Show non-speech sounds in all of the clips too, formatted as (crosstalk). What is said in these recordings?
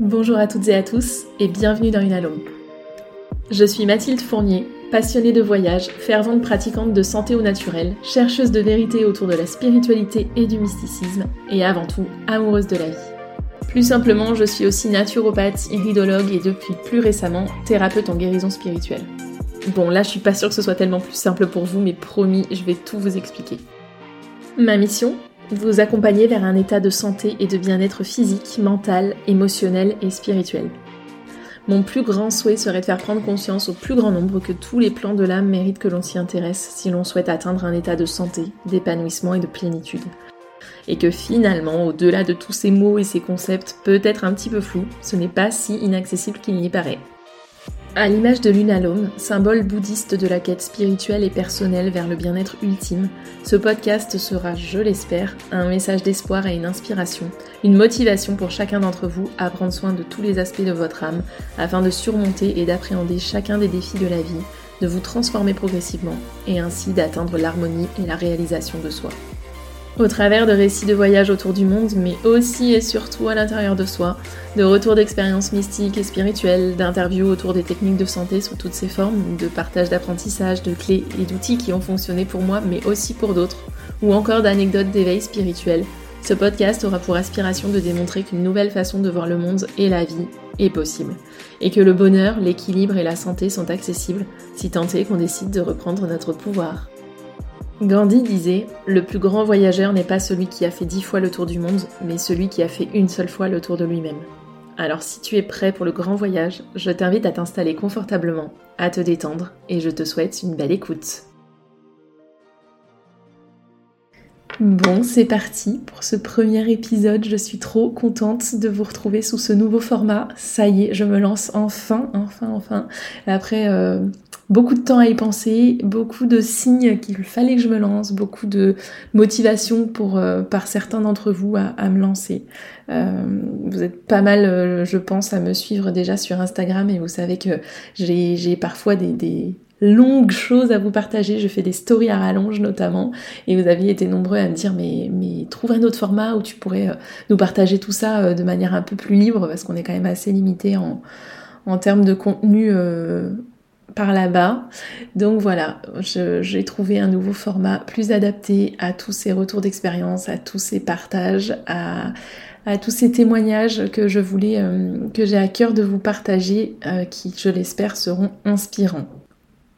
Bonjour à toutes et à tous et bienvenue dans Unalome. Je suis Mathilde Fournier, passionnée de voyage, fervente pratiquante de santé au naturel, chercheuse de vérité autour de la spiritualité et du mysticisme et avant tout amoureuse de la vie. Plus simplement, je suis aussi naturopathe, iridologue et depuis plus récemment thérapeute en guérison spirituelle. Bon, là je suis pas sûre que ce soit tellement plus simple pour vous, mais promis, je vais tout vous expliquer. Ma mission vous accompagner vers un état de santé et de bien-être physique, mental, émotionnel et spirituel. Mon plus grand souhait serait de faire prendre conscience au plus grand nombre que tous les plans de l'âme méritent que l'on s'y intéresse si l'on souhaite atteindre un état de santé, d'épanouissement et de plénitude. Et que finalement, au-delà de tous ces mots et ces concepts peut-être un petit peu flous, ce n'est pas si inaccessible qu'il n'y paraît. À l'image de l'unalome, symbole bouddhiste de la quête spirituelle et personnelle vers le bien-être ultime, ce podcast sera, je l'espère, un message d'espoir et une inspiration, une motivation pour chacun d'entre vous à prendre soin de tous les aspects de votre âme afin de surmonter et d'appréhender chacun des défis de la vie, de vous transformer progressivement et ainsi d'atteindre l'harmonie et la réalisation de soi au travers de récits de voyages autour du monde, mais aussi et surtout à l'intérieur de soi, de retours d'expériences mystiques et spirituelles, d'interviews autour des techniques de santé sous toutes ses formes, de partage d'apprentissage, de clés et d'outils qui ont fonctionné pour moi, mais aussi pour d'autres, ou encore d'anecdotes d'éveil spirituel. Ce podcast aura pour aspiration de démontrer qu'une nouvelle façon de voir le monde et la vie est possible, et que le bonheur, l'équilibre et la santé sont accessibles, si tant est qu'on décide de reprendre notre pouvoir. Gandhi disait Le plus grand voyageur n'est pas celui qui a fait dix fois le tour du monde, mais celui qui a fait une seule fois le tour de lui-même. Alors si tu es prêt pour le grand voyage, je t'invite à t'installer confortablement, à te détendre, et je te souhaite une belle écoute. Bon, c'est parti pour ce premier épisode. Je suis trop contente de vous retrouver sous ce nouveau format. Ça y est, je me lance enfin, enfin, enfin. Après euh, beaucoup de temps à y penser, beaucoup de signes qu'il fallait que je me lance, beaucoup de motivation euh, par certains d'entre vous à, me lancer. Euh, vous êtes pas mal, je pense, à me suivre déjà sur Instagram et vous savez que j'ai parfois des longues choses à vous partager. Je fais des stories à rallonge notamment. Et vous aviez été nombreux à me dire mais, trouve un autre format où tu pourrais euh, nous partager tout ça euh, de manière un peu plus libre parce qu'on est quand même assez limité en, termes de contenu euh, par là-bas. Donc voilà, j'ai trouvé un nouveau format plus adapté à tous ces retours d'expérience, à tous ces partages, à, à tous ces témoignages que je voulais, que j'ai à cœur de vous partager, qui, je l'espère, seront inspirants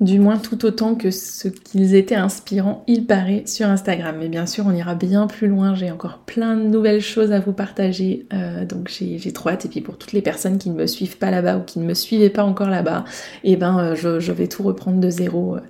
du moins tout autant que ce qu'ils étaient inspirants, il paraît, sur Instagram. Mais bien sûr, on ira bien plus loin, j'ai encore plein de nouvelles choses à vous partager, euh, donc j'ai trop hâte. Et puis pour toutes les personnes qui ne me suivent pas là-bas ou qui ne me suivaient pas encore là-bas, eh ben euh, je, vais tout reprendre de zéro euh,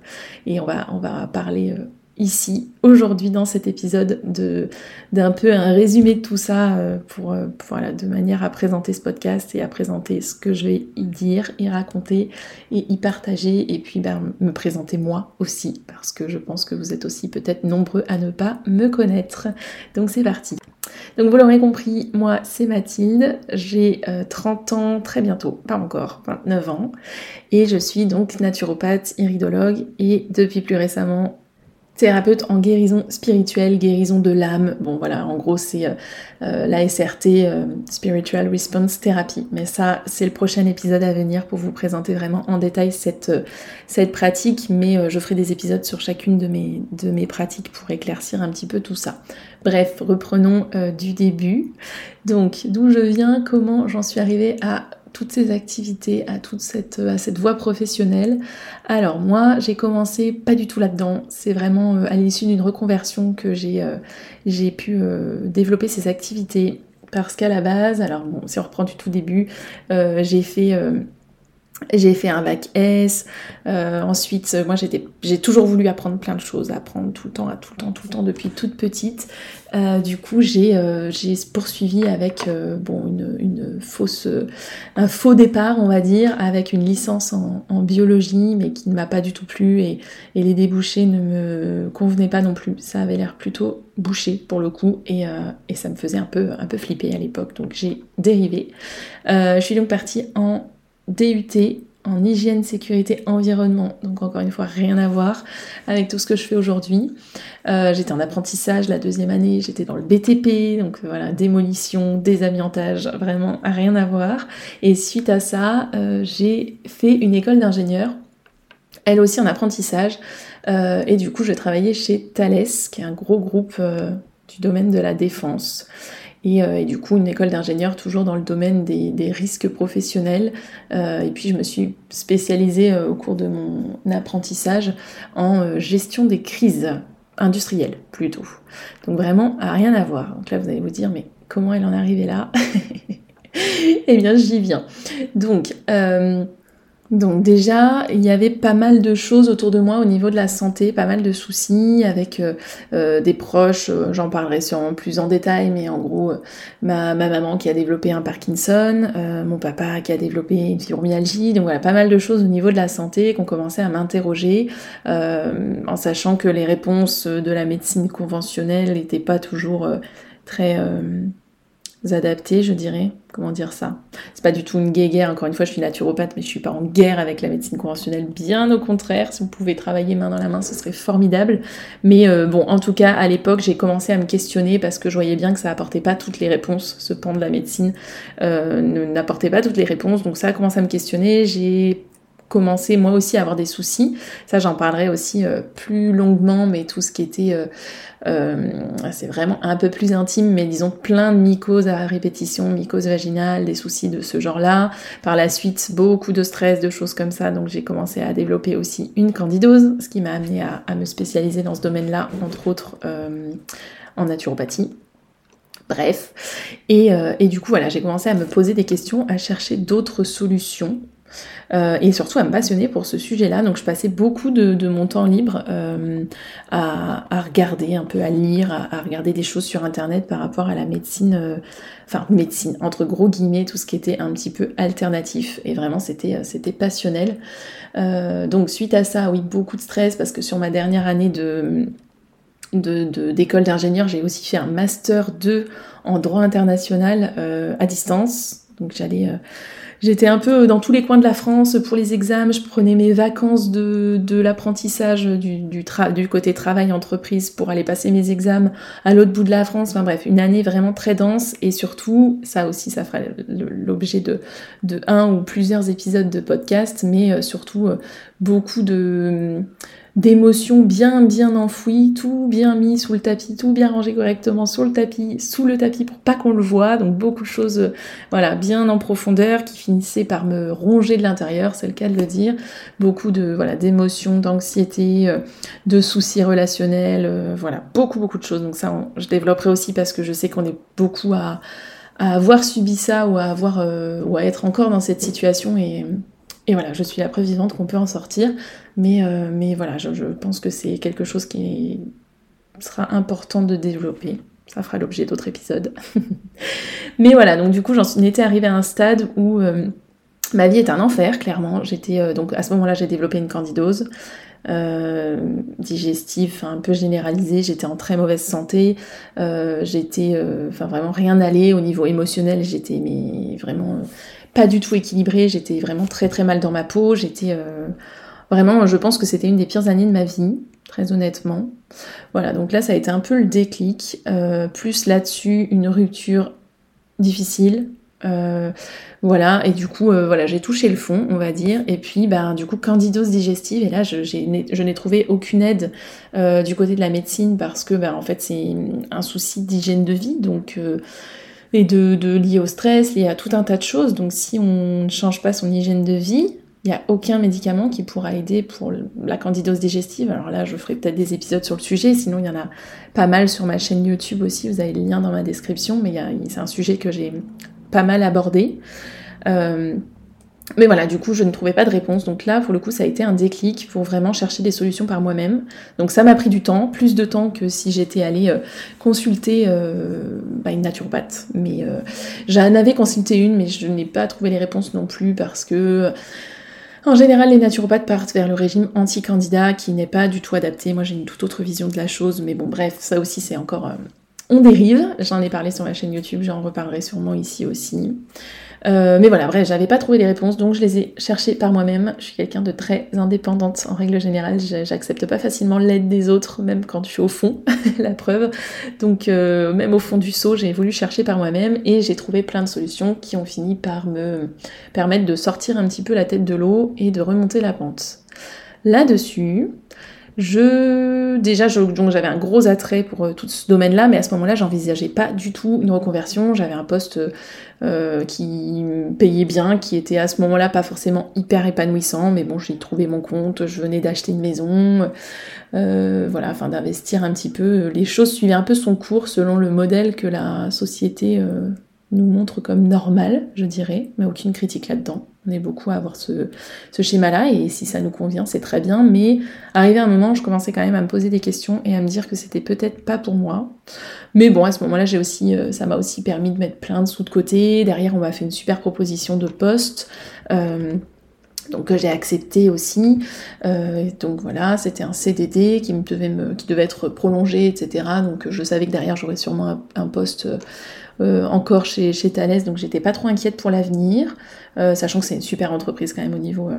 et on va, on va parler ici, aujourd'hui, dans cet épisode, de d'un peu un résumé de tout ça euh, pour, euh, voilà, de manière à présenter ce podcast et à présenter ce que je vais y dire, y raconter et y partager et puis ben, me présenter moi aussi parce que je pense que vous êtes aussi peut-être nombreux à ne pas me connaître. Donc c'est parti. Donc vous l'aurez compris, moi c'est Mathilde, j'ai 30 euh, ans très bientôt, pas encore, 29 ans, et je suis donc naturopathe, iridologue et depuis plus récemment thérapeute en guérison spirituelle, guérison de l'âme. Bon voilà, en gros c'est euh, euh, la SRT, euh, Spiritual Response Therapy. Mais ça, c'est le prochain épisode à venir pour vous présenter vraiment en détail cette, cette pratique. Mais je ferai des épisodes sur chacune de mes, de mes pratiques pour éclaircir un petit peu tout ça. Bref, reprenons du début. Donc, d'où je viens, comment j'en suis arrivée à toutes ces activités, à toute cette, à cette voie professionnelle. Alors moi, j'ai commencé pas du tout là-dedans. C'est vraiment euh, à l'issue d'une reconversion que j'ai euh, pu euh, développer ces activités. Parce qu'à la base, alors bon, si on reprend du tout début, j'ai fait j'ai fait un bac S. Euh, ensuite, moi, j'ai toujours voulu apprendre plein de choses, apprendre tout le temps, tout le temps, tout le temps depuis toute petite. Euh, du coup, j'ai euh, poursuivi avec bon une, fausse, un faux départ, on va dire, avec une licence en, biologie, mais qui ne m'a pas du tout plu et, les débouchés ne me convenaient pas non plus. Ça avait l'air plutôt bouché pour le coup et, et, ça me faisait un peu, un peu flipper à l'époque. Donc j'ai dérivé. je suis donc partie en DUT en hygiène, sécurité, environnement. Donc encore une fois, rien à voir avec tout ce que je fais aujourd'hui. Euh, j'étais en apprentissage la deuxième année, j'étais dans le BTP, donc euh, voilà, démolition, désamiantage, vraiment rien à voir. Et suite à ça, j'ai fait une école d'ingénieur, elle aussi en apprentissage. et du coup, je travaillais chez Thales, qui est un gros groupe du domaine de la défense. Euh, et, du coup, une école d'ingénieur toujours dans le domaine des, risques professionnels. Euh, et puis, je me suis spécialisée euh, au cours de mon apprentissage en gestion des crises industrielles, plutôt. Donc, vraiment, rien à voir. Donc là, vous allez vous dire, mais comment elle en est arrivée là? (laughs) Eh bien, j'y viens. Donc, donc déjà, il y avait pas mal de choses autour de moi au niveau de la santé, pas mal de soucis avec euh, euh, des proches, euh, j'en parlerai sûrement plus en détail, mais en gros, ma, maman qui a développé un Parkinson, mon papa qui a développé une fibromyalgie, donc voilà, pas mal de choses au niveau de la santé qu'on commençait à m'interroger, en sachant que les réponses de la médecine conventionnelle n'étaient pas toujours très adaptés, je dirais. Comment dire ça? C'est pas du tout une guerre, encore une fois, je suis naturopathe, mais je suis pas en guerre avec la médecine conventionnelle, bien au contraire. Si vous pouvez travailler main dans la main, ce serait formidable. Mais euh, bon, en tout cas, à l'époque, j'ai commencé à me questionner parce que je voyais bien que ça apportait pas toutes les réponses. Ce pan de la médecine euh, n'apportait pas toutes les réponses, donc ça a commencé à me questionner. J'ai commencé moi aussi à avoir des soucis. Ça, j'en parlerai aussi euh, plus longuement, mais tout ce qui était, euh, euh, c'est vraiment un peu plus intime, mais disons plein de mycoses à répétition, mycoses vaginales, des soucis de ce genre-là. Par la suite, beaucoup de stress, de choses comme ça. Donc j'ai commencé à développer aussi une candidose, ce qui m'a amené à, me spécialiser dans ce domaine-là, entre autres en naturopathie. Bref, et, et, du coup voilà, j'ai commencé à me poser des questions, à chercher d'autres solutions euh, et surtout à me passionner pour ce sujet-là. Donc je passais beaucoup de, mon temps libre euh, à, regarder un peu, à lire, à, regarder des choses sur Internet par rapport à la médecine, euh, enfin médecine, entre gros guillemets, tout ce qui était un petit peu alternatif. Et vraiment c'était, c'était passionnel. donc suite à ça, oui, beaucoup de stress parce que sur ma dernière année de d'école d'ingénieur, j'ai aussi fait un master 2 en droit international à distance. Donc j'allais J'étais un peu dans tous les coins de la France pour les examens, je prenais mes vacances de, de l'apprentissage du, du, du, côté travail-entreprise pour aller passer mes examens à l'autre bout de la France. Enfin bref, une année vraiment très dense et surtout, ça aussi, ça fera l'objet de, de un ou plusieurs épisodes de podcast, mais euh, surtout euh, beaucoup de d'émotions bien bien enfouies, tout bien mis sous le tapis, tout bien rangé correctement sous le tapis, sous le tapis pour pas qu'on le voit. Donc beaucoup de choses, euh, voilà, bien en profondeur qui finissaient par me ronger de l'intérieur, c'est le cas de le dire. Beaucoup de voilà d'émotions, d'anxiété, euh, de soucis relationnels, euh, voilà, beaucoup beaucoup de choses. Donc ça, je développerai aussi parce que je sais qu'on est beaucoup à, avoir subi ça ou à avoir ou à être encore dans cette situation et et voilà, je suis la preuve vivante qu'on peut en sortir. Mais, euh, mais voilà, je, pense que c'est quelque chose qui sera important de développer. Ça fera l'objet d'autres épisodes. (laughs) mais voilà, donc du coup, j'en étais arrivée à un stade où euh, ma vie est un enfer, clairement. J'étais euh, donc à ce moment-là, j'ai développé une candidose. digestive un peu généralisée, j'étais en très mauvaise santé, j'étais enfin vraiment rien n'allait au niveau émotionnel, j'étais mais vraiment pas du tout équilibrée, j'étais vraiment très très mal dans ma peau, j'étais euh, vraiment, je pense que c'était une des pires années de ma vie, très honnêtement. Voilà, donc là ça a été un peu le déclic, euh, plus là-dessus une rupture difficile. Euh, voilà, et du coup, voilà, j'ai touché le fond, on va dire, et puis, bah, du coup, candidose digestive, et là, je, je n'ai trouvé aucune aide du côté de la médecine parce que, bah, en fait, c'est un souci d'hygiène de vie, donc et de, de lié au stress, lié à tout un tas de choses. Donc si on ne change pas son hygiène de vie, il n'y a aucun médicament qui pourra aider pour la candidose digestive. Alors là, je ferai peut-être des épisodes sur le sujet, sinon il y en a pas mal sur ma chaîne YouTube aussi, vous avez le lien dans ma description, mais c'est un sujet que j'ai pas mal abordé. Euh, mais voilà, du coup, je ne trouvais pas de réponse. Donc là, pour le coup, ça a été un déclic pour vraiment chercher des solutions par moi-même. Donc ça m'a pris du temps, plus de temps que si j'étais allée euh, consulter euh, bah, une naturopathe. Mais euh, j'en avais consulté une, mais je n'ai pas trouvé les réponses non plus parce que... En général, les naturopathes partent vers le régime anti-candidat qui n'est pas du tout adapté. Moi, j'ai une toute autre vision de la chose, mais bon, bref, ça aussi, c'est encore on dérive. J'en ai parlé sur ma chaîne YouTube, j'en reparlerai sûrement ici aussi. Euh, mais voilà, bref, j'avais pas trouvé les réponses, donc je les ai cherchées par moi-même. Je suis quelqu'un de très indépendante en règle générale. J'accepte pas facilement l'aide des autres, même quand je suis au fond, (laughs) la preuve. Donc euh, même au fond du seau, j'ai voulu chercher par moi-même et j'ai trouvé plein de solutions qui ont fini par me permettre de sortir un petit peu la tête de l'eau et de remonter la pente. Là-dessus, je déjà donc j'avais un gros attrait pour euh, tout ce domaine-là, mais à ce moment-là, j'envisageais pas du tout une reconversion. J'avais un poste euh, qui payait bien, qui était à ce moment-là pas forcément hyper épanouissant, mais bon, j'ai trouvé mon compte. Je venais d'acheter une maison, euh, voilà, afin d'investir un petit peu. Les choses suivaient un peu son cours selon le modèle que la société nous montre comme normal, je dirais, mais aucune critique là-dedans. On est beaucoup à avoir ce, schéma-là, et si ça nous convient, c'est très bien, mais arrivé un moment, je commençais quand même à me poser des questions et à me dire que c'était peut-être pas pour moi. Mais bon, à ce moment-là, j'ai aussi, euh, ça m'a aussi permis de mettre plein de sous de côté. Derrière, on m'a fait une super proposition de poste. Euh, donc j'ai accepté aussi. Euh, donc voilà, c'était un CDD qui me devait me, qui devait être prolongé, etc. Donc je savais que derrière j'aurais sûrement un poste euh, encore chez, chez Thales, donc j'étais pas trop inquiète pour l'avenir, euh, sachant que c'est une super entreprise quand même au niveau euh,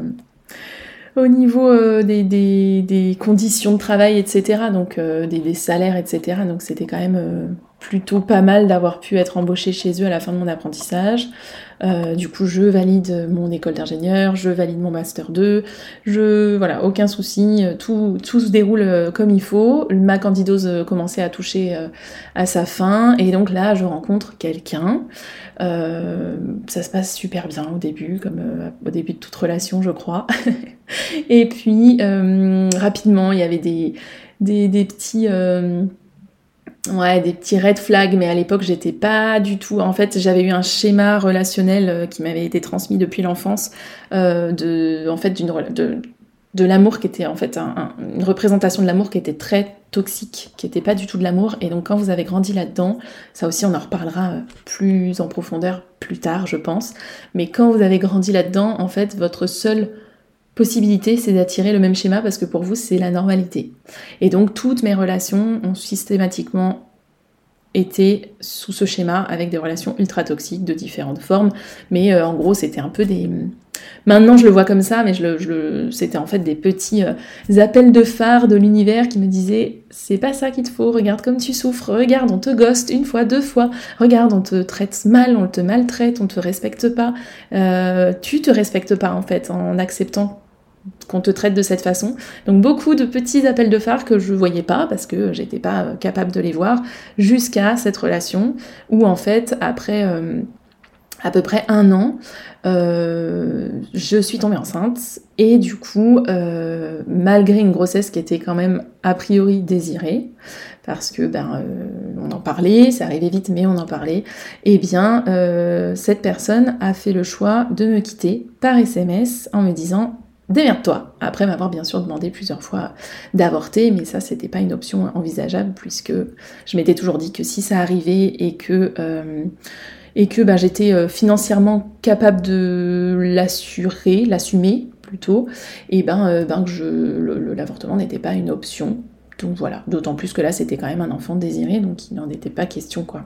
au niveau des, des, conditions de travail, etc., donc des, des, salaires, etc., donc c'était quand même plutôt pas mal d'avoir pu être embauchée chez eux à la fin de mon apprentissage. Euh, du coup, je valide mon école d'ingénieur, je valide mon master 2, je voilà, aucun souci, tout, tout se déroule euh, comme il faut. Ma candidose euh, commençait à toucher à sa fin, et donc là, je rencontre quelqu'un. ça se passe super bien au début, comme au début de toute relation, je crois. (laughs) et puis rapidement, il y avait des, des, des petits Ouais, des petits red flags, mais à l'époque j'étais pas du tout. En fait, j'avais eu un schéma relationnel euh, qui m'avait été transmis depuis l'enfance, euh, de, en fait, d'une de, de l'amour qui était en fait une représentation de l'amour qui était très toxique, qui était pas du tout de l'amour. Et donc quand vous avez grandi là-dedans, ça aussi on en reparlera euh, plus en profondeur plus tard, je pense. Mais quand vous avez grandi là-dedans, en fait, votre seule possibilité, c'est d'attirer le même schéma parce que pour vous, c'est la normalité. Et donc, toutes mes relations ont systématiquement été sous ce schéma avec des relations ultra toxiques de différentes formes. Mais euh, en gros, c'était un peu des. Maintenant, je le vois comme ça, mais je le, c'était en fait des petits euh, appels de phare de l'univers qui me disaient c'est pas ça qu'il te faut, regarde comme tu souffres, regarde, on te ghost une fois, deux fois, regarde, on te traite mal, on te maltraite, on te respecte pas. Euh, tu te respectes pas en fait en acceptant qu'on te traite de cette façon. Donc beaucoup de petits appels de phare que je voyais pas parce que j'étais pas euh, capable de les voir jusqu'à cette relation où en fait après euh, à peu près un an euh, je suis tombée enceinte et du coup malgré une grossesse qui était quand même a priori désirée parce que ben on en parlait, ça arrivait vite mais on en parlait, et eh bien cette personne a fait le choix de me quitter par SMS en me disant démerde-toi. Après m'avoir bien sûr demandé plusieurs fois d'avorter, mais ça c'était pas une option envisageable puisque je m'étais toujours dit que si ça arrivait et que euh, et que bah, j'étais euh, financièrement capable de l'assurer, l'assumer plutôt, et ben, euh, ben que l'avortement n'était pas une option donc voilà, d'autant plus que là c'était quand même un enfant désiré, donc il n'en était pas question quoi.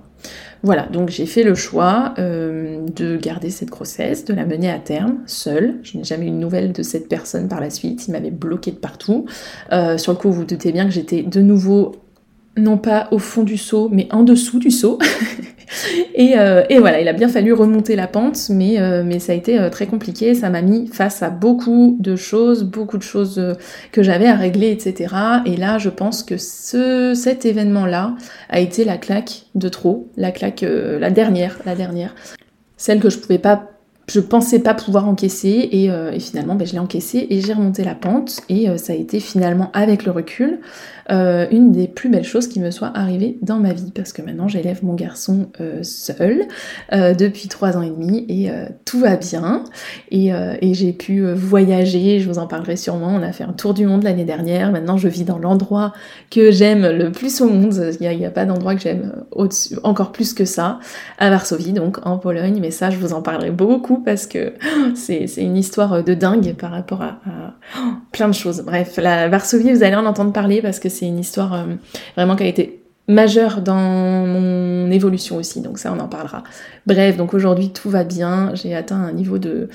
Voilà, donc j'ai fait le choix euh, de garder cette grossesse, de la mener à terme, seule. Je n'ai jamais eu de nouvelles de cette personne par la suite, il m'avait bloqué de partout. Euh, sur le coup, vous vous doutez bien que j'étais de nouveau non pas au fond du seau, mais en dessous du seau. (laughs) Euh, et, voilà, il a bien fallu remonter la pente, mais, euh, ça a été euh, très compliqué. Ça m'a mis face à beaucoup de choses, beaucoup de choses que j'avais à régler, etc. Et là, je pense que ce, cet événement-là a été la claque de trop, la claque, la dernière, la dernière, celle que je pouvais pas je pensais pas pouvoir encaisser et, finalement ben, je l'ai encaissé et j'ai remonté la pente et ça a été finalement avec le recul euh, une des plus belles choses qui me soit arrivée dans ma vie. Parce que maintenant j'élève mon garçon euh, seul euh, depuis trois ans et demi et tout va bien. Et, j'ai pu voyager, je vous en parlerai sûrement, on a fait un tour du monde l'année dernière, maintenant je vis dans l'endroit que j'aime le plus au monde, il n'y a, pas d'endroit que j'aime encore plus que ça, à Varsovie donc en Pologne, mais ça je vous en parlerai beaucoup parce que (gasps) c'est une histoire de dingue par rapport à, (gasps) plein de choses. Bref, la Varsovie vous allez en entendre parler parce que c'est une histoire euh, vraiment qui a été majeur dans mon évolution aussi, donc ça on en parlera. Bref, donc aujourd'hui tout va bien, j'ai atteint un niveau de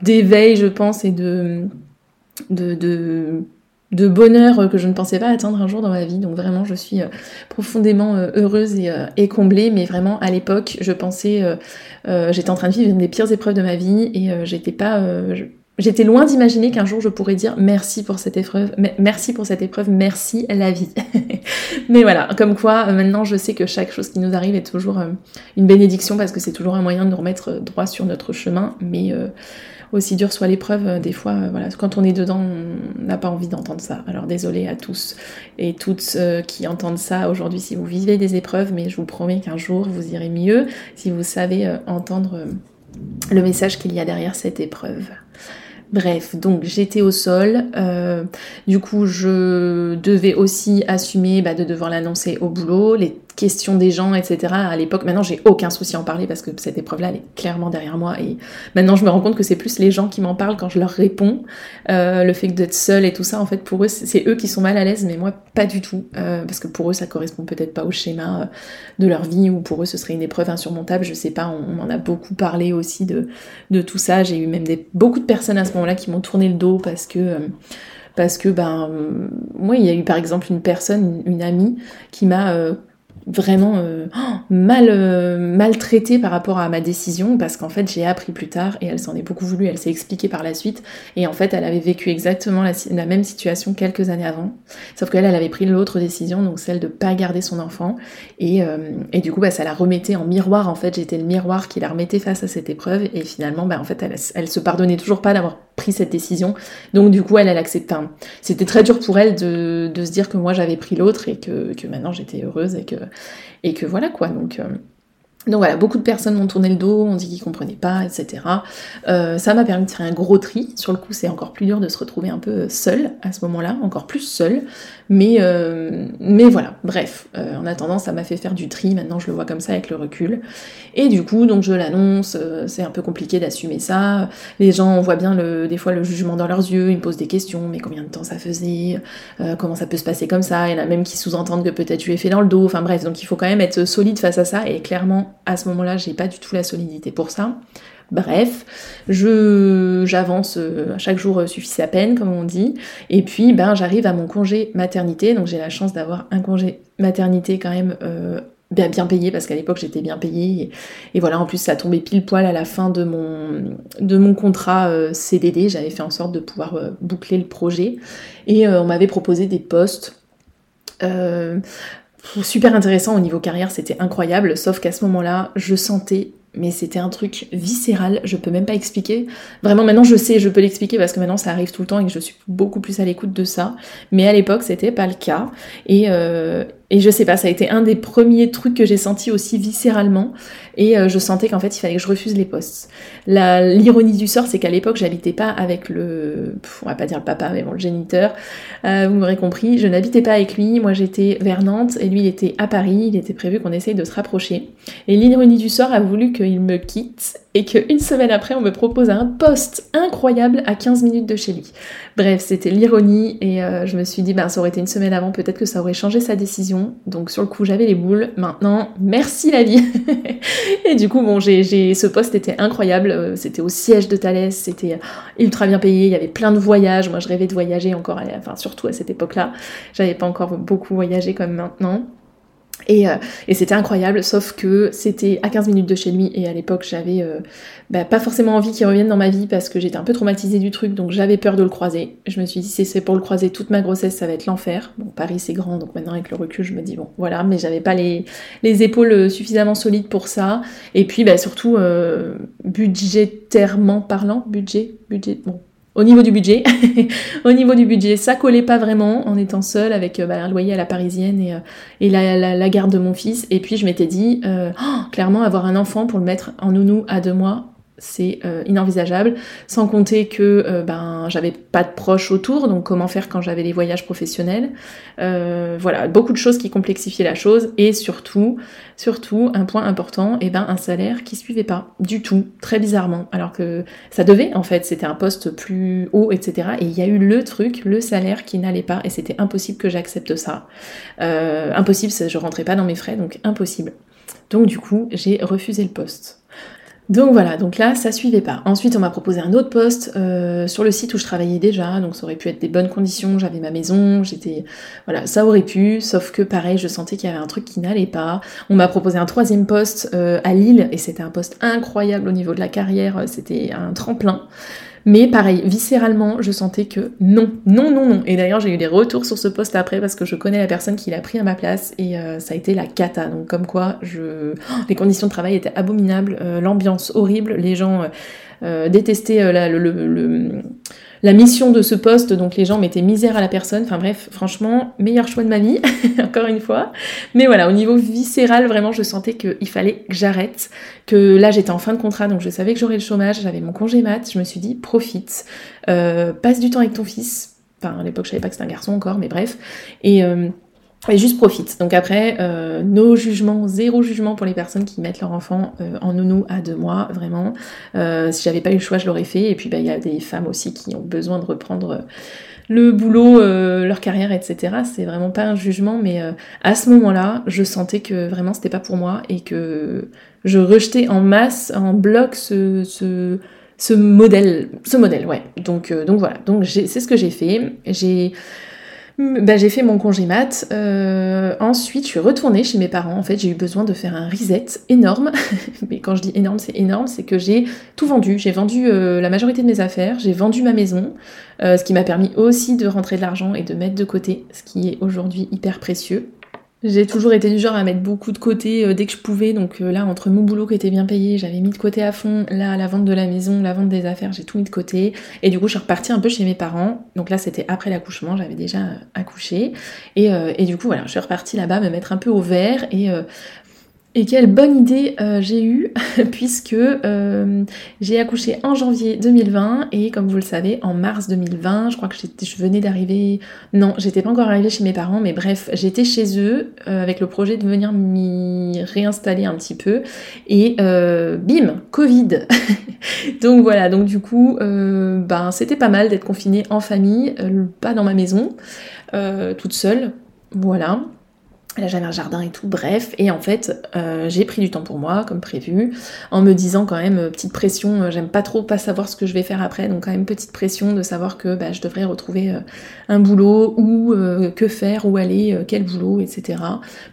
d'éveil je pense et de, de, de, bonheur que je ne pensais pas atteindre un jour dans ma vie, donc vraiment je suis euh, profondément euh, heureuse euh, et, comblée, mais vraiment à l'époque je pensais, j'étais en train de vivre une des pires épreuves de ma vie et j'étais pas... J'étais loin d'imaginer qu'un jour je pourrais dire merci pour cette épreuve, merci pour cette épreuve, merci la vie. (laughs) Mais voilà, comme quoi euh, maintenant je sais que chaque chose qui nous arrive est toujours euh, une bénédiction parce que c'est toujours un moyen de nous remettre euh, droit sur notre chemin. Mais aussi dur soit l'épreuve, des fois, voilà, quand on est dedans, on n'a pas envie d'entendre ça. Alors désolé à tous et toutes qui entendent ça aujourd'hui si vous vivez des épreuves, mais je vous promets qu'un jour vous irez mieux si vous savez entendre le message qu'il y a derrière cette épreuve. Bref, donc j'étais au sol. Euh, du coup, je devais aussi assumer bah, de devoir l'annoncer au boulot, questions des gens, etc. À l'époque, maintenant j'ai aucun souci à en parler parce que cette épreuve-là, elle est clairement derrière moi. Et maintenant, je me rends compte que c'est plus les gens qui m'en parlent quand je leur réponds. Euh, le fait d'être seule et tout ça, en fait, pour eux, c'est eux qui sont mal à l'aise, mais moi, pas du tout. Euh, parce que pour eux, ça correspond peut-être pas au schéma euh, de leur vie ou pour eux, ce serait une épreuve insurmontable. Je sais pas, on, en a beaucoup parlé aussi de, de tout ça. J'ai eu même beaucoup de personnes à ce moment-là qui m'ont tourné le dos parce que parce que ben moi il y a eu par exemple une personne une, amie qui m'a vraiment euh, mal euh, maltraitée par rapport à ma décision parce qu'en fait j'ai appris plus tard et elle s'en est beaucoup voulu, elle s'est expliquée par la suite et en fait elle avait vécu exactement la, même situation quelques années avant. Sauf qu'elle elle avait pris l'autre décision donc celle de pas garder son enfant. Et, euh, et du coup bah, ça la remettait en miroir. En fait j'étais le miroir qui la remettait face à cette épreuve. Et finalement bah, en fait elle, elle se pardonnait toujours pas d'avoir pris cette décision donc du coup elle elle accepte c'était très dur pour elle de, de se dire que moi j'avais pris l'autre et que, que maintenant j'étais heureuse et que et que voilà quoi. Donc, euh, donc voilà, beaucoup de personnes m'ont tourné le dos, ont dit qu'ils comprenaient pas, etc. Euh, ça m'a permis de faire un gros tri. Sur le coup, c'est encore plus dur de se retrouver un peu seul à ce moment-là, encore plus seul. Mais, euh, mais voilà, bref. Euh, en attendant, ça m'a fait faire du tri. Maintenant, je le vois comme ça avec le recul. Et du coup, donc je l'annonce. c'est un peu compliqué d'assumer ça. Les gens, on voit bien le, des fois le jugement dans leurs yeux. Ils me posent des questions. Mais combien de temps ça faisait? Comment ça peut se passer comme ça? Il y en a même qui sous-entendent que peut-être tu es fait dans le dos. Enfin bref, donc il faut quand même être solide face à ça. Et clairement, à ce moment-là, j'ai pas du tout la solidité pour ça. Bref, je j'avance euh, chaque jour euh, suffit sa peine comme on dit. Et puis ben j'arrive à mon congé maternité. Donc j'ai la chance d'avoir un congé maternité quand même euh, bien, bien payé parce qu'à l'époque j'étais bien payée. Et, voilà en plus ça tombait pile poil à la fin de mon de mon contrat CDD j'avais fait en sorte de pouvoir boucler le projet. Et on m'avait proposé des postes super intéressant au niveau carrière, c'était incroyable, sauf qu'à ce moment-là, je sentais mais c'était un truc viscéral, je peux même pas expliquer. Vraiment maintenant je sais, je peux l'expliquer parce que maintenant ça arrive tout le temps et que je suis beaucoup plus à l'écoute de ça. Mais à l'époque c'était pas le cas. Et, euh, et je sais pas, ça a été un des premiers trucs que j'ai senti aussi viscéralement. Et euh, je sentais qu'en fait, il fallait que je refuse les postes. L'ironie du sort, c'est qu'à l'époque, j'habitais pas avec le... on va pas dire le papa, mais bon, le géniteur. Euh, vous m'aurez compris, je n'habitais pas avec lui. Moi, j'étais vers Nantes et lui, il était à Paris. Il était prévu qu'on essaye de se rapprocher. Et l'ironie du sort a voulu qu'il me quitte et qu'une semaine après, on me propose un poste incroyable à 15 minutes de chez lui. Bref, c'était l'ironie et euh, je me suis dit, ben, ça aurait été une semaine avant, peut-être que ça aurait changé sa décision. Donc sur le coup, j'avais les boules. Maintenant, merci la vie. (laughs) et du coup, bon, j'ai, ce poste était incroyable. Euh, c'était au siège de Thalès, c'était ultra bien payé. Il y avait plein de voyages. Moi, je rêvais de voyager encore, enfin surtout à cette époque-là. J'avais pas encore beaucoup voyagé comme maintenant. Euh, et, c'était incroyable, sauf que c'était à 15 minutes de chez lui, et à l'époque j'avais euh, bah, pas forcément envie qu'il revienne dans ma vie parce que j'étais un peu traumatisée du truc, donc j'avais peur de le croiser. Je me suis dit, si c'est pour le croiser toute ma grossesse, ça va être l'enfer. Bon, Paris c'est grand, donc maintenant avec le recul, je me dis, bon, voilà, mais j'avais pas les, les épaules euh, suffisamment solides pour ça. Et puis, bah, surtout, budgétairement parlant, budget, budget, bon, au niveau du budget, (laughs) au niveau du budget, ça collait pas vraiment en étant seule avec euh, bah, un loyer à la parisienne et, euh, et la, garde de mon fils. Et puis je m'étais dit, euh, oh, clairement, avoir un enfant pour le mettre en nounou à deux mois, c'est euh, inenvisageable. Sans compter que euh, ben j'avais pas de proches autour, donc comment faire quand j'avais les voyages professionnels. Euh, voilà, beaucoup de choses qui complexifiaient la chose et surtout, surtout un point important, eh ben un salaire qui suivait pas du tout, très bizarrement. Alors que ça devait en fait, c'était un poste plus haut, etc. Et il y a eu le truc, le salaire qui n'allait pas et c'était impossible que j'accepte ça. impossible, je rentrais pas dans mes frais, donc impossible. Donc du coup, j'ai refusé le poste. Donc voilà, donc là ça suivait pas. Ensuite on m'a proposé un autre poste euh, sur le site où je travaillais déjà, donc ça aurait pu être des bonnes conditions, j'avais ma maison, j'étais voilà, ça aurait pu, sauf que pareil je sentais qu'il y avait un truc qui n'allait pas. On m'a proposé un troisième poste euh, à Lille et c'était un poste incroyable au niveau de la carrière, c'était un tremplin. Mais pareil, viscéralement, je sentais que non, non, non, non. Et d'ailleurs, j'ai eu des retours sur ce poste après parce que je connais la personne qui l'a pris à ma place et euh, ça a été la cata. Donc comme quoi, je... les conditions de travail étaient abominables, euh, l'ambiance horrible, les gens euh, détestaient le la mission de ce poste, donc les gens mettaient misère à la personne. Enfin bref, franchement, meilleur choix de ma vie, (laughs) encore une fois. Mais voilà, au niveau viscéral, vraiment, je sentais qu'il fallait que j'arrête, que là j'étais en fin de contrat, donc je savais que j'aurais le chômage, j'avais mon congé mat, je me suis dit, profite, euh, passe du temps avec ton fils. Enfin, à l'époque, je savais pas que c'était un garçon encore, mais bref. Et... Euh, et juste profite. Donc après, euh, nos jugements, zéro jugement pour les personnes qui mettent leur enfant euh, en nounou à deux mois, vraiment. Euh, si j'avais pas eu le choix, je l'aurais fait. Et puis bah, il y a des femmes aussi qui ont besoin de reprendre le boulot, leur carrière, etc. C'est vraiment pas un jugement, mais à ce moment-là, je sentais que vraiment c'était pas pour moi et que je rejetais en masse, en bloc ce, ce, ce modèle, ce modèle, ouais. Donc, donc voilà. Donc c'est ce que j'ai fait. J'ai bah, j'ai fait mon congé mat. Euh, ensuite, je suis retournée chez mes parents. En fait, j'ai eu besoin de faire un reset énorme. (laughs) Mais quand je dis énorme, c'est énorme, c'est que j'ai tout vendu. J'ai vendu euh, la majorité de mes affaires, j'ai vendu ma maison, euh, ce qui m'a permis aussi de rentrer de l'argent et de mettre de côté, ce qui est aujourd'hui hyper précieux. J'ai toujours été du genre à mettre beaucoup de côté euh, dès que je pouvais, donc euh, là entre mon boulot qui était bien payé, j'avais mis de côté à fond, là la vente de la maison, la vente des affaires, j'ai tout mis de côté, et du coup je suis repartie un peu chez mes parents, donc là c'était après l'accouchement, j'avais déjà euh, accouché, et, du coup voilà, je suis repartie là-bas me mettre un peu au vert, et et quelle bonne idée euh, j'ai eue (laughs) puisque euh, j'ai accouché en janvier 2020 et comme vous le savez en mars 2020, je crois que je venais d'arriver, non j'étais pas encore arrivée chez mes parents mais bref j'étais chez eux euh, avec le projet de venir m'y réinstaller un petit peu et bim Covid. (laughs) Donc voilà donc du coup ben c'était pas mal d'être confinée en famille, pas dans ma maison toute seule voilà Là j'avais un jardin et tout, bref, et en fait euh, j'ai pris du temps pour moi comme prévu, en me disant quand même euh, petite pression, euh, j'aime pas trop pas savoir ce que je vais faire après, donc quand même petite pression de savoir que bah, je devrais retrouver un boulot ou que faire, où aller, quel boulot, etc.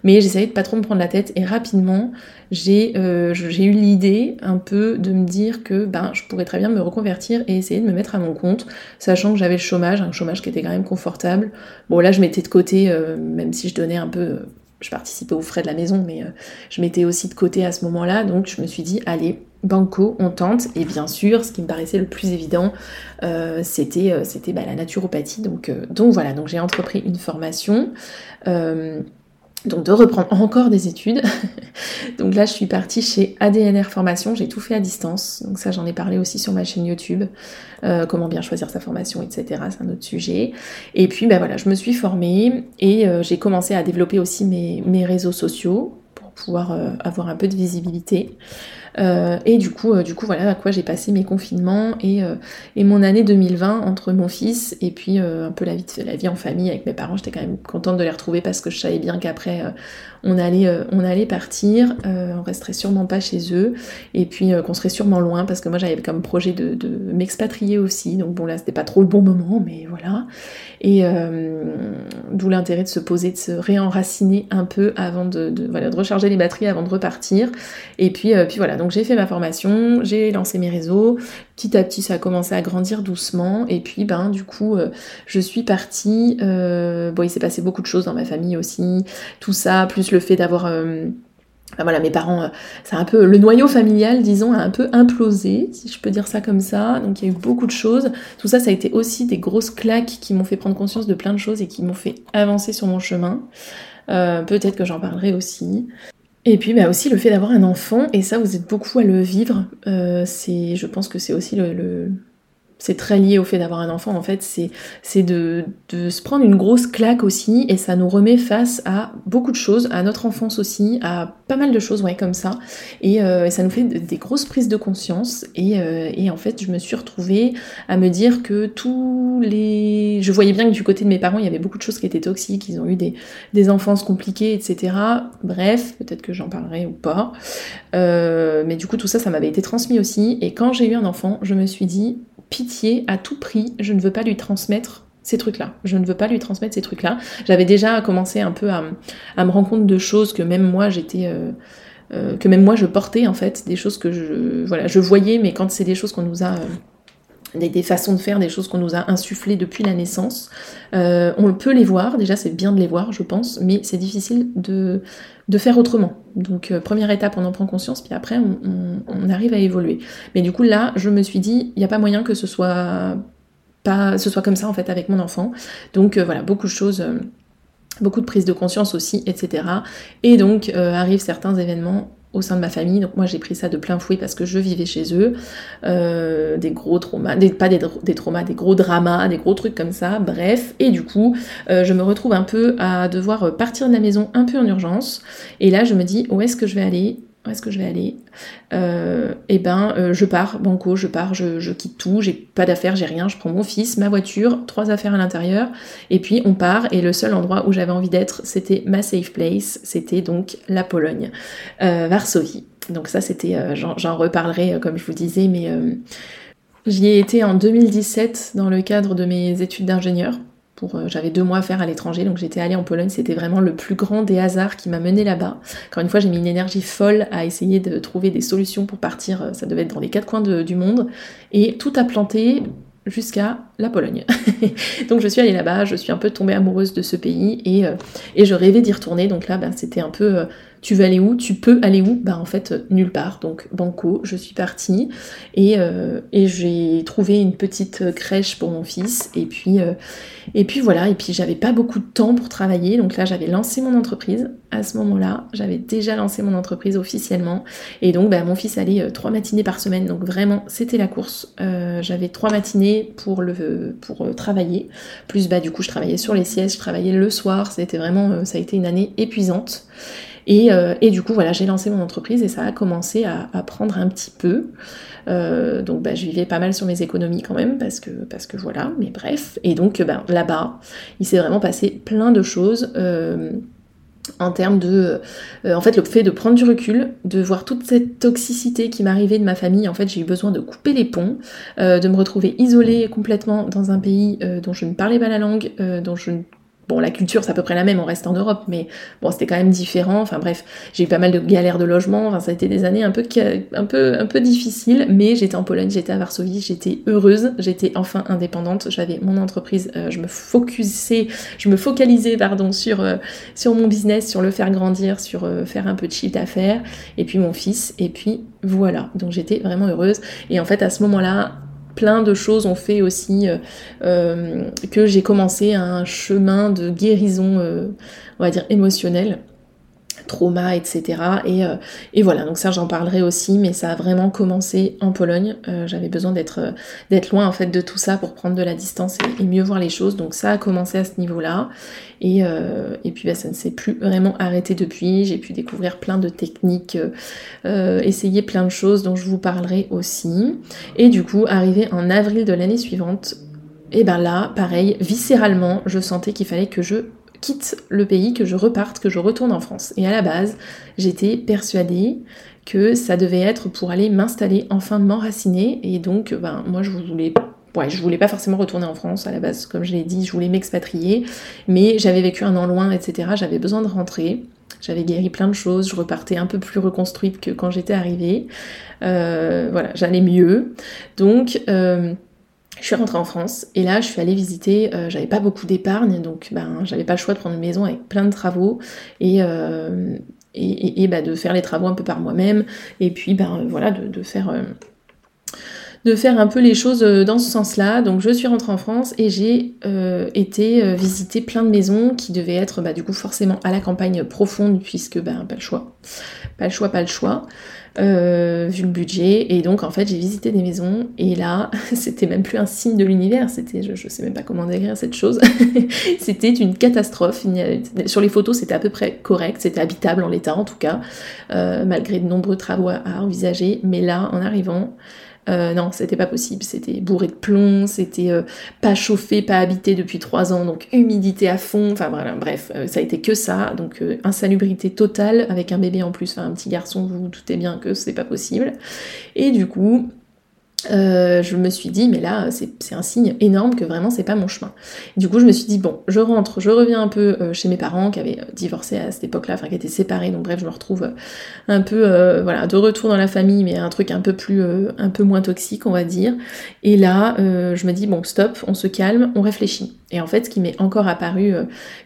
Mais j'essayais de pas trop me prendre la tête et rapidement j'ai eu l'idée un peu de me dire que ben, je pourrais très bien me reconvertir et essayer de me mettre à mon compte, sachant que j'avais le chômage, un chômage qui était quand même confortable. Bon là je mettais de côté, même si je donnais un peu je participais aux frais de la maison, mais euh, je mettais aussi de côté à ce moment-là, donc je me suis dit, allez, banco, on tente. Et bien sûr, ce qui me paraissait le plus évident, euh, c'était euh, c'était bah, la naturopathie. Donc, donc voilà, donc j'ai entrepris une formation donc de reprendre encore des études. (laughs) donc là, je suis partie chez ADNR Formation, j'ai tout fait à distance. Donc ça, j'en ai parlé aussi sur ma chaîne YouTube. Euh, comment bien choisir sa formation, etc. C'est un autre sujet. Et puis, ben voilà, je me suis formée et euh, j'ai commencé à développer aussi mes, réseaux sociaux pour pouvoir euh, avoir un peu de visibilité. Euh, et du coup, euh, du coup, voilà à quoi j'ai passé mes confinements et, euh, et, mon année 2020 entre mon fils et puis un peu la vie, la vie en famille avec mes parents. J'étais quand même contente de les retrouver parce que je savais bien qu'après on allait, on allait partir, on resterait sûrement pas chez eux et puis qu'on serait sûrement loin parce que moi j'avais comme projet de, m'expatrier aussi. Donc bon là c'était pas trop le bon moment, mais voilà. Et d'où l'intérêt de se poser, de se réenraciner un peu avant de, de, recharger les batteries avant de repartir. Et puis, puis voilà. Donc j'ai fait ma formation, j'ai lancé mes réseaux, petit à petit ça a commencé à grandir doucement et puis ben du coup euh, je suis partie, euh, bon il s'est passé beaucoup de choses dans ma famille aussi, tout ça, plus le fait d'avoir... Euh, ben voilà, mes parents, c'est un peu le noyau familial, disons, a un peu implosé, si je peux dire ça comme ça. Donc il y a eu beaucoup de choses. Tout ça, ça a été aussi des grosses claques qui m'ont fait prendre conscience de plein de choses et qui m'ont fait avancer sur mon chemin. Peut-être que j'en parlerai aussi. Et puis bah, aussi le fait d'avoir un enfant, et ça vous êtes beaucoup à le vivre, c'est, je pense que c'est aussi le c'est très lié au fait d'avoir un enfant en fait, c'est de, de, se prendre une grosse claque aussi et ça nous remet face à beaucoup de choses, à notre enfance aussi, à pas mal de choses ouais comme ça et, euh, ça nous fait des grosses prises de conscience et, euh, et, en fait je me suis retrouvée à me dire que tous les... Je voyais bien que du côté de mes parents il y avait beaucoup de choses qui étaient toxiques, ils ont eu des, des enfances compliquées etc. Bref, peut-être que j'en parlerai ou pas. Euh, mais du coup tout ça ça m'avait été transmis aussi et quand j'ai eu un enfant je me suis dit à tout prix, je ne veux pas lui transmettre ces trucs-là. Je ne veux pas lui transmettre ces trucs-là. J'avais déjà commencé un peu à, me rendre compte de choses que même moi j'étais... Euh, euh, que même moi je portais en fait, des choses que je, voilà, voyais, mais quand c'est des choses qu'on nous a... Euh, des, façons de faire, des choses qu'on nous a insufflées depuis la naissance. on peut les voir, déjà c'est bien de les voir, je pense, mais c'est difficile de, de faire autrement. Donc euh, première étape, on en prend conscience, puis après on, arrive à évoluer. Mais du coup là, je me suis dit, il n'y a pas moyen que ce soit pas, ce soit comme ça en fait avec mon enfant. Donc euh, voilà, beaucoup de choses. Euh, beaucoup de prise de conscience aussi, etc. Et donc arrivent certains événements au sein de ma famille. Donc moi j'ai pris ça de plein fouet parce que je vivais chez eux. Euh, des gros traumas, pas des, traumas, des gros dramas, des gros trucs comme ça. Bref. Et du coup, euh, je me retrouve un peu à devoir partir de la maison un peu en urgence. Et là je me dis où est-ce que je vais aller? Où est-ce que je vais aller? Euh, Eh ben, euh, je pars, banco, je pars, je, quitte tout, j'ai pas d'affaires, j'ai rien, je prends mon fils, ma voiture, trois affaires à l'intérieur, et puis on part, et le seul endroit où j'avais envie d'être, c'était ma safe place, c'était donc la Pologne, euh, Varsovie. Donc ça, c'était, j'en reparlerai, comme je vous disais, mais j'y ai été en 2017 dans le cadre de mes études d'ingénieur. Euh, j'avais deux mois à faire à l'étranger, donc j'étais allée en Pologne, c'était vraiment le plus grand des hasards qui m'a mené là-bas. Encore une fois, j'ai mis une énergie folle à essayer de trouver des solutions pour partir, euh, ça devait être dans les quatre coins du monde, et tout a planté jusqu'à la Pologne. (laughs) donc je suis allée là-bas, je suis un peu tombée amoureuse de ce pays et, euh, je rêvais d'y retourner. Donc là, ben, c'était un peu tu veux aller où Tu peux aller où Bah en fait nulle part. Donc banco, je suis partie. Et, euh, j'ai trouvé une petite crèche pour mon fils. Et puis euh, et puis voilà. Et puis j'avais pas beaucoup de temps pour travailler. Donc là j'avais lancé mon entreprise. À ce moment-là j'avais déjà lancé mon entreprise officiellement. Et donc bah, mon fils allait euh, trois matinées par semaine. Donc vraiment c'était la course. J'avais trois matinées pour le pour travailler. Plus bah du coup je travaillais sur les sièges je travaillais le soir. C'était vraiment ça a été une année épuisante euh, et, du coup, voilà, j'ai lancé mon entreprise et ça a commencé à, prendre un petit peu. Euh, donc, bah, je vivais pas mal sur mes économies quand même parce que, parce que voilà, mais bref. Et donc, ben, là-bas, il s'est vraiment passé plein de choses. Euh, en termes de en fait le fait de prendre du recul de voir toute cette toxicité qui m'arrivait de ma famille en fait j'ai eu besoin de couper les ponts de me retrouver isolée complètement dans un pays dont je ne parlais pas la langue dont je ne Bon, la culture, c'est à peu près la même, on reste en Europe, mais bon, c'était quand même différent. Enfin bref, j'ai eu pas mal de galères de logement. Ça a été des années un peu, un peu, un peu difficiles, mais j'étais en Pologne, j'étais à Varsovie, j'étais heureuse, j'étais enfin indépendante, j'avais mon entreprise, euh, je me focusais, je me focalisais, pardon, sur, euh, mon business, sur le faire grandir, sur euh, faire un peu de chiffre d'affaires, et puis mon fils, et puis voilà. Donc j'étais vraiment heureuse. Et en fait, à ce moment-là, plein de choses ont fait aussi euh, euh, que j'ai commencé un chemin de guérison, euh, on va dire, émotionnelle trauma, etc. Et, euh, et voilà, donc ça j'en parlerai aussi, mais ça a vraiment commencé en Pologne. Euh, j'avais besoin d'être euh, d'être loin en fait de tout ça pour prendre de la distance et, mieux voir les choses. Donc ça a commencé à ce niveau-là. Et, et puis bah, ça ne s'est plus vraiment arrêté depuis. J'ai pu découvrir plein de techniques, essayer plein de choses dont je vous parlerai aussi. Et du coup, arrivé en avril de l'année suivante, et ben là, pareil, viscéralement, je sentais qu'il fallait que je quitte le pays, que je reparte, que je retourne en France. Et à la base, j'étais persuadée que ça devait être pour aller m'installer, enfin m'enraciner. Et donc, ben, moi, je voulais voulais pas forcément retourner en France à la base, comme je l'ai dit, je voulais m'expatrier, mais j'avais vécu un an loin, etc. J'avais besoin de rentrer. J'avais guéri plein de choses, je repartais un peu plus reconstruite que quand j'étais arrivée. Euh, voilà, j'allais mieux. Donc, euh, je suis rentrée en France et là je suis allée visiter, euh, j'avais pas beaucoup d'épargne donc ben j'avais pas le choix de prendre une maison avec plein de travaux et, euh, et, bah, de faire les travaux un peu par moi-même et puis ben voilà de, faire euh, de faire un peu les choses dans ce sens-là. Donc je suis rentrée en France et j'ai été visiter plein de maisons qui devaient être bah, du coup forcément à la campagne profonde puisque bah, pas le choix. Pas le choix, pas le choix. Euh, vu le budget. Et donc en fait j'ai visité des maisons et là (laughs) c'était même plus un signe de l'univers, c'était, je, sais même pas comment décrire cette chose, (laughs) c'était une catastrophe. sur les photos c'était à peu près correct, c'était habitable en l'état en tout cas, euh, malgré de nombreux travaux à envisager. Mais là en arrivant euh, non, c'était pas possible. C'était bourré de plomb, c'était euh, pas chauffé, pas habité depuis trois ans, donc humidité à fond. Enfin voilà, bref, euh, ça a été que ça. Donc insalubrité totale avec un bébé en plus, enfin un petit garçon, vous vous doutez bien que c'est pas possible. Et du coup, euh, je me suis dit, mais là, c'est un signe énorme que vraiment c'est pas mon chemin. Du coup, je me suis dit, bon, je rentre, je reviens un peu euh, chez mes parents qui avaient euh, divorcé à cette époque-là, enfin qui étaient séparés, donc bref, je me retrouve un peu, voilà, de retour dans la famille, mais un truc un peu plus, un peu moins toxique, on va dire. Et là, je me dis, bon, stop, on se calme, on réfléchit. Et en fait, ce qui m'est encore apparu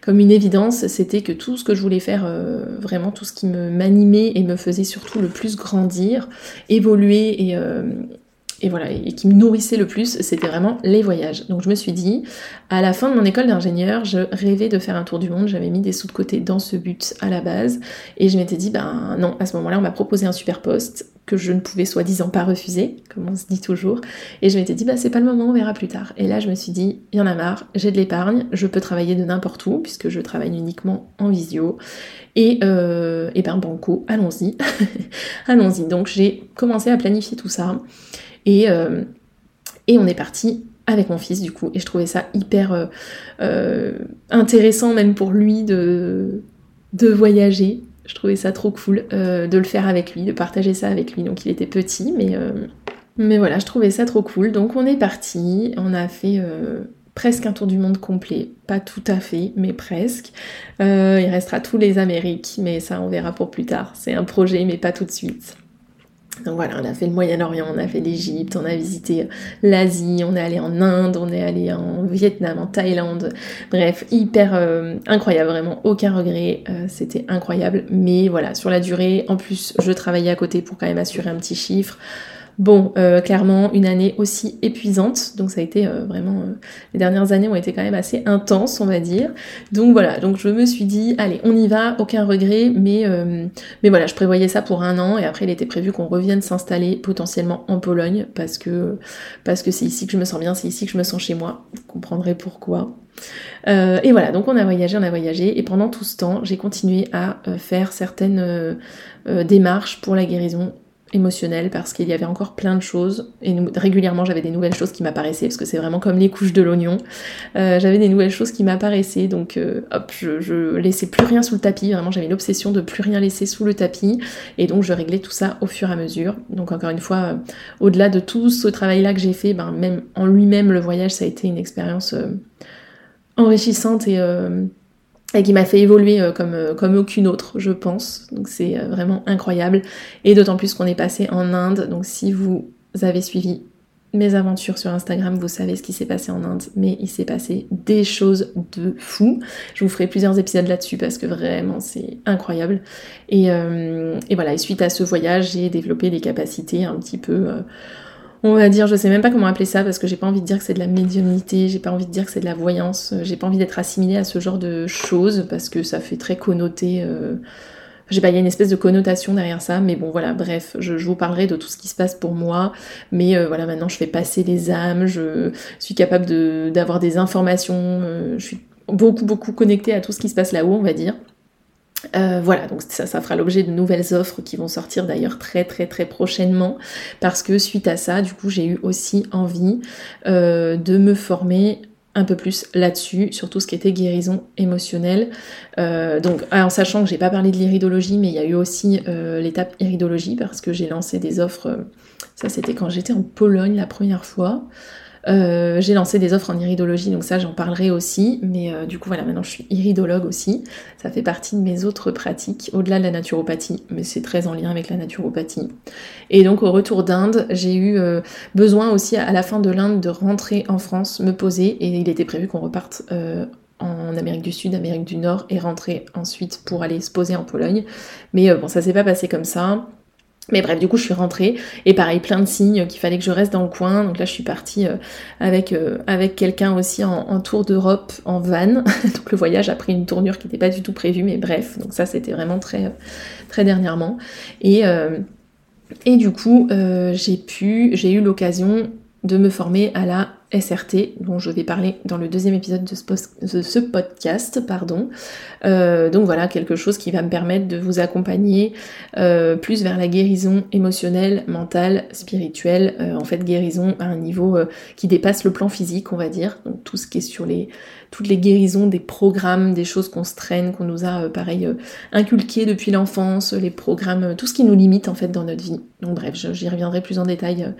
comme une évidence, c'était que tout ce que je voulais faire, vraiment tout ce qui m'animait et me faisait surtout le plus grandir, évoluer et et voilà, et qui me nourrissait le plus, c'était vraiment les voyages. Donc je me suis dit, à la fin de mon école d'ingénieur, je rêvais de faire un tour du monde, j'avais mis des sous de côté dans ce but à la base, et je m'étais dit, ben non, à ce moment-là, on m'a proposé un super poste que je ne pouvais soi-disant pas refuser, comme on se dit toujours, et je m'étais dit, bah c'est pas le moment, on verra plus tard. Et là, je me suis dit, il y en a marre, j'ai de l'épargne, je peux travailler de n'importe où, puisque je travaille uniquement en visio, et, euh, et ben banco, allons-y, (laughs) allons-y. Donc j'ai commencé à planifier tout ça. Euh, et, on est parti avec mon fils du coup. Et je trouvais ça hyper euh, euh, intéressant même pour lui de, de voyager. Je trouvais ça trop cool de le faire avec lui, de partager ça avec lui. Donc il était petit, mais, mais voilà, je trouvais ça trop cool. Donc on est parti, on a fait presque un tour du monde complet. Pas tout à fait, mais presque. il restera tous les Amériques, mais ça on verra pour plus tard. C'est un projet, mais pas tout de suite. Donc voilà, on a fait le Moyen-Orient, on a fait l'Égypte, on a visité l'Asie, on est allé en Inde, on est allé en Vietnam, en Thaïlande. Bref, hyper euh, incroyable, vraiment aucun regret. Euh, c'était incroyable. Mais voilà, sur la durée, en plus, je travaillais à côté pour quand même assurer un petit chiffre. Bon, euh, clairement, une année aussi épuisante, donc ça a été euh, vraiment... Euh, les dernières années ont été quand même assez intenses, on va dire. Donc voilà, donc je me suis dit, allez, on y va, aucun regret, mais, mais voilà, je prévoyais ça pour un an, et après il était prévu qu'on revienne s'installer potentiellement en Pologne, parce que parce que c'est ici que je me sens bien, c'est ici que je me sens chez moi, vous comprendrez pourquoi. et voilà, donc on a voyagé, on a voyagé, et pendant tout ce temps, j'ai continué à faire certaines démarches pour la guérison émotionnel parce qu'il y avait encore plein de choses. Et régulièrement j'avais des nouvelles choses qui m'apparaissaient parce que c'est vraiment comme les couches de l'oignon. Euh, j'avais des nouvelles choses qui m'apparaissaient donc euh, hop je, laissais plus rien sous le tapis. Vraiment j'avais l'obsession de plus rien laisser sous le tapis. Et donc je réglais tout ça au fur et à mesure. Donc encore une fois euh, au-delà de tout ce travail là que j'ai fait ben, même en lui-même le voyage ça a été une expérience enrichissante et et qui m'a fait évoluer euh, comme, euh, comme aucune autre, je pense. Donc c'est euh, vraiment incroyable. Et d'autant plus qu'on est passé en Inde. Donc si vous avez suivi mes aventures sur Instagram, vous savez ce qui s'est passé en Inde, mais il s'est passé des choses de fou. Je vous ferai plusieurs épisodes là-dessus parce que vraiment c'est incroyable. Et, et, voilà, et suite à ce voyage, j'ai développé des capacités un petit peu on va dire, je sais même pas comment appeler ça parce que j'ai pas envie de dire que c'est de la médiumnité, j'ai pas envie de dire que c'est de la voyance, j'ai pas envie d'être assimilée à ce genre de choses parce que ça fait très connoté. Euh... J'ai pas, il y a une espèce de connotation derrière ça, mais bon voilà, bref, je, vous parlerai de tout ce qui se passe pour moi, mais euh, voilà, maintenant je fais passer les âmes, je suis capable d'avoir des informations, euh, je suis beaucoup beaucoup connectée à tout ce qui se passe là-haut, on va dire. Euh, voilà, donc ça, fera l'objet de nouvelles offres qui vont sortir d'ailleurs très très très prochainement parce que suite à ça, du coup, j'ai eu aussi envie euh, de me former un peu plus là-dessus, sur tout ce qui était guérison émotionnelle. Euh, donc, en sachant que j'ai pas parlé de l'iridologie, mais il y a eu aussi l'étape iridologie parce que j'ai lancé des offres. ça, c'était quand j'étais en Pologne la première fois. Euh, j'ai lancé des offres en iridologie, donc ça j'en parlerai aussi, mais euh, du coup voilà, maintenant je suis iridologue aussi, ça fait partie de mes autres pratiques, au-delà de la naturopathie, mais c'est très en lien avec la naturopathie. Et donc au retour d'Inde, j'ai eu euh, besoin aussi à la fin de l'Inde de rentrer en France, me poser, et il était prévu qu'on reparte en Amérique du Sud, Amérique du Nord, et rentrer ensuite pour aller se poser en Pologne. Mais bon, ça s'est pas passé comme ça. Mais bref, du coup, je suis rentrée et pareil, plein de signes qu'il fallait que je reste dans le coin. Donc là, je suis partie euh, avec, euh, avec quelqu'un aussi en, tour d'Europe en van. (laughs) donc le voyage a pris une tournure qui n'était pas du tout prévue, mais bref, donc ça, c'était vraiment très, très dernièrement. Et, euh, et du coup, j'ai pu, j'ai eu l'occasion de me former à la SRT, dont je vais parler dans le deuxième épisode de ce, podcast. Pardon. Euh, donc voilà, quelque chose qui va me permettre de vous accompagner euh, plus vers la guérison émotionnelle, mentale, spirituelle, euh, en fait guérison à un niveau qui dépasse le plan physique, on va dire. Donc tout ce qui est sur les toutes les guérisons des programmes, des choses qu'on se traîne, qu'on nous a pareil inculquées depuis l'enfance, les programmes, tout ce qui nous limite en fait dans notre vie. Donc bref, j'y reviendrai plus en détail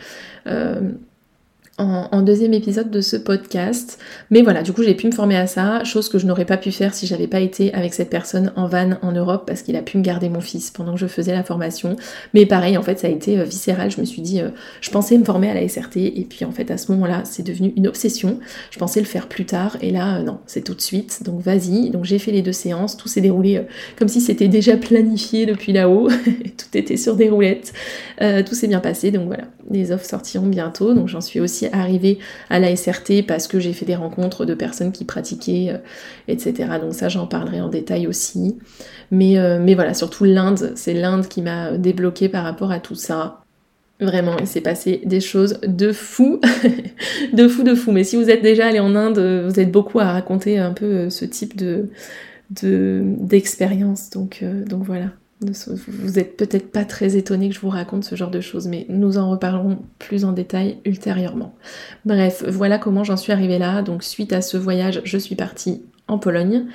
en, deuxième épisode de ce podcast. Mais voilà, du coup j'ai pu me former à ça, chose que je n'aurais pas pu faire si j'avais pas été avec cette personne en van en Europe parce qu'il a pu me garder mon fils pendant que je faisais la formation. Mais pareil, en fait ça a été euh, viscéral, je me suis dit, euh, je pensais me former à la SRT et puis en fait à ce moment-là c'est devenu une obsession. Je pensais le faire plus tard et là euh, non, c'est tout de suite, donc vas-y. Donc j'ai fait les deux séances, tout s'est déroulé comme si c'était déjà planifié depuis là-haut, (laughs) tout était sur des roulettes, tout s'est bien passé, donc voilà, les offres sortiront bientôt, donc j'en suis aussi arrivée à la SRT parce que j'ai fait des rencontres de personnes qui pratiquaient, euh, etc. Donc ça, j'en parlerai en détail aussi. Mais, euh, mais voilà, surtout l'Inde, c'est l'Inde qui m'a débloqué par rapport à tout ça. Vraiment, il s'est passé des choses de fou, (laughs) de fou, de fou. Mais si vous êtes déjà allé en Inde, vous êtes beaucoup à raconter un peu euh, ce type de d'expérience. donc voilà. Vous êtes peut-être pas très étonné que je vous raconte ce genre de choses, mais nous en reparlerons plus en détail ultérieurement. Bref, voilà comment j'en suis arrivée là. Donc suite à ce voyage, je suis partie en Pologne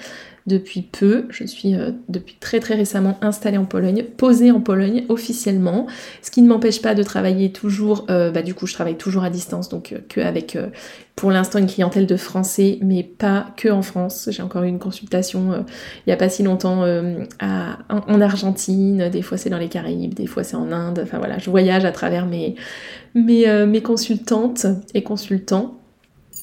depuis peu. Je suis euh, depuis très très récemment installée en Pologne, posée en Pologne officiellement, ce qui ne m'empêche pas de travailler toujours, euh, bah du coup je travaille toujours à distance, donc euh, que avec pour l'instant une clientèle de français, mais pas que en France. J'ai encore eu une consultation il n'y a pas si longtemps à, en, Argentine, des fois c'est dans les Caraïbes, des fois c'est en Inde, enfin voilà, je voyage à travers mes, mes, mes consultantes et consultants.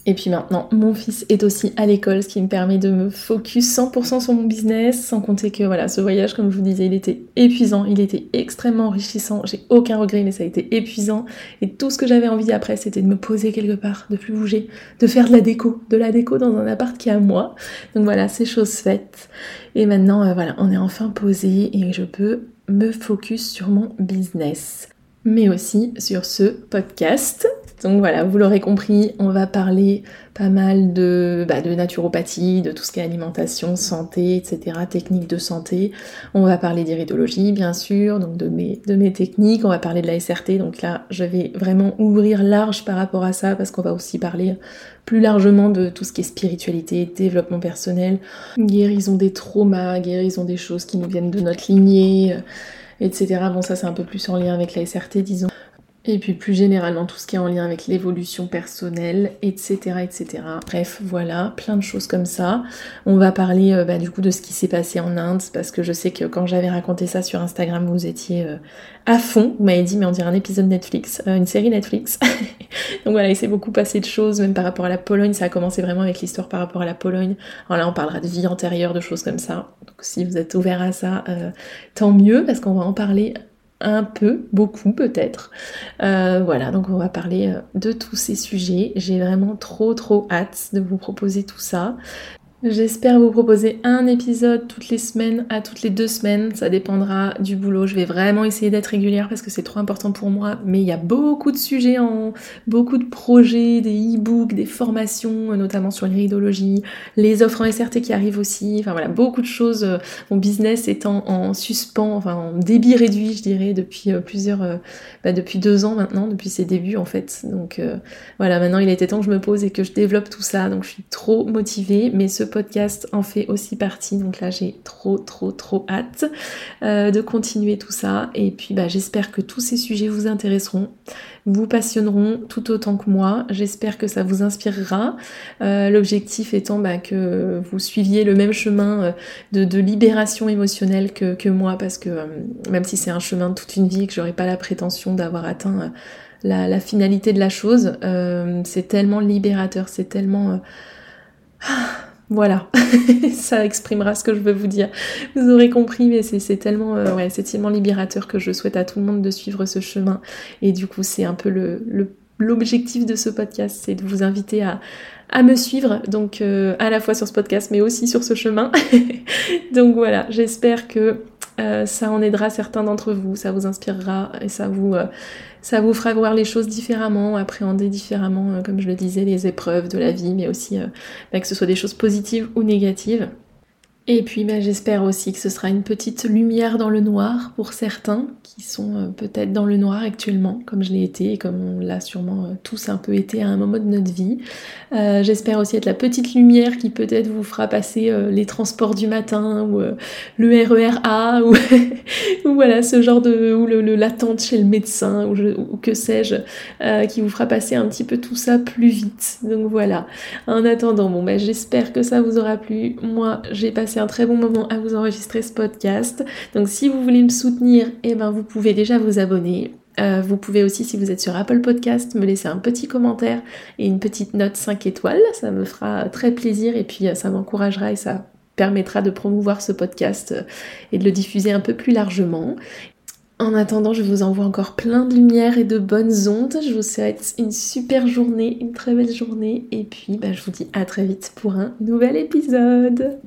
Et puis maintenant, mon fils est aussi à l'école, ce qui me permet de me focus 100% sur mon business, sans compter que voilà, ce voyage, comme je vous disais, il était épuisant, il était extrêmement enrichissant, j'ai aucun regret, mais ça a été épuisant. Et tout ce que j'avais envie après, c'était de me poser quelque part, de plus bouger, de faire de la déco, de la déco dans un appart qui est à moi. Donc voilà, c'est chose faite. Et maintenant, euh, voilà, on est enfin posé et je peux me focus sur mon business mais aussi sur ce podcast. Donc voilà, vous l'aurez compris, on va parler pas mal de, bah, naturopathie, de tout ce qui est alimentation, santé, etc., techniques de santé. On va parler d'iridologie, bien sûr, donc de mes, de mes techniques. On va parler de la SRT, donc là, je vais vraiment ouvrir large par rapport à ça, parce qu'on va aussi parler plus largement de tout ce qui est spiritualité, développement personnel, guérison des traumas, guérison des choses qui nous viennent de notre lignée, etc. Bon, ça, c'est un peu plus en lien avec la SRT, disons. Et puis plus généralement tout ce qui est en lien avec l'évolution personnelle, etc., etc. Bref, voilà, plein de choses comme ça. On va parler euh, bah, du coup de ce qui s'est passé en Inde, parce que je sais que quand j'avais raconté ça sur Instagram, vous étiez euh, à fond. Vous m'avez dit, mais on dirait un épisode Netflix, euh, une série Netflix. (laughs) Donc voilà, il s'est beaucoup passé de choses, même par rapport à la Pologne. Ça a commencé vraiment avec l'histoire par rapport à la Pologne. Alors là, on parlera de vie antérieure, de choses comme ça. Donc si vous êtes ouvert à ça, tant mieux, parce qu'on va en parler un peu, beaucoup peut-être. Euh, voilà, donc on va parler euh, de tous ces sujets. J'ai vraiment trop trop hâte de vous proposer tout ça. J'espère vous proposer un épisode toutes les semaines à toutes les deux semaines. Ça dépendra du boulot. Je vais vraiment essayer d'être régulière parce que c'est trop important pour moi. Mais il y a beaucoup de sujets en, beaucoup de projets, des e-books, des formations, notamment sur l'iridologie, les offres en SRT qui arrivent aussi. Enfin voilà, beaucoup de choses. Mon business étant en suspens, enfin en débit réduit, je dirais, depuis euh, plusieurs, euh, bah depuis deux ans maintenant, depuis ses débuts en fait. Donc euh, voilà, maintenant il était temps que je me pose et que je développe tout ça. Donc je suis trop motivée. Mais ce podcast en fait aussi partie. Donc là, j'ai trop, trop, trop hâte euh, de continuer tout ça. Et puis, bah, j'espère que tous ces sujets vous intéresseront, vous passionneront tout autant que moi. J'espère que ça vous inspirera. Euh, l'objectif étant bah, que vous suiviez le même chemin euh, de, libération émotionnelle que, moi, parce que même si c'est un chemin de toute une vie et que j'aurais pas la prétention d'avoir atteint la, finalité de la chose, c'est tellement libérateur, c'est tellement... Ah, Voilà, (laughs) ça exprimera ce que je veux vous dire. Vous aurez compris, mais c'est tellement, euh, tellement libérateur que je souhaite à tout le monde de suivre ce chemin. Et du coup, c'est un peu l'objectif de ce podcast, c'est de vous inviter à, me suivre, donc euh, à la fois sur ce podcast, mais aussi sur ce chemin. (laughs) donc voilà, j'espère que euh, ça en aidera certains d'entre vous, ça vous inspirera et ça vous, ça vous fera voir les choses différemment, appréhender différemment, euh, comme je le disais, les épreuves de la vie, mais aussi bah, que ce soit des choses positives ou négatives. Et puis bah, j'espère aussi que ce sera une petite lumière dans le noir pour certains qui sont euh, peut-être dans le noir actuellement, comme je l'ai été et comme on l'a sûrement euh, tous un peu été à un moment de notre vie. Euh, j'espère aussi être la petite lumière qui peut-être vous fera passer les transports du matin ou le RERA (laughs) ou, ou, voilà ce genre de ou le, l'attente chez le médecin ou, ou que sais-je qui vous fera passer un petit peu tout ça plus vite. Donc voilà. En attendant, bon bah j'espère que ça vous aura plu. Moi j'ai passé un très bon moment à vous enregistrer ce podcast. Donc si vous voulez me soutenir, eh ben vous pouvez déjà vous abonner. Euh, vous pouvez aussi, si vous êtes sur Apple Podcast, me laisser un petit commentaire et une petite note 5 étoiles. Ça me fera très plaisir et puis euh, ça m'encouragera et ça permettra de promouvoir ce podcast euh, et de le diffuser un peu plus largement. En attendant, je vous envoie encore plein de lumière et de bonnes ondes. Je vous souhaite une super journée, une très belle journée. Et puis, bah, je vous dis à très vite pour un nouvel épisode.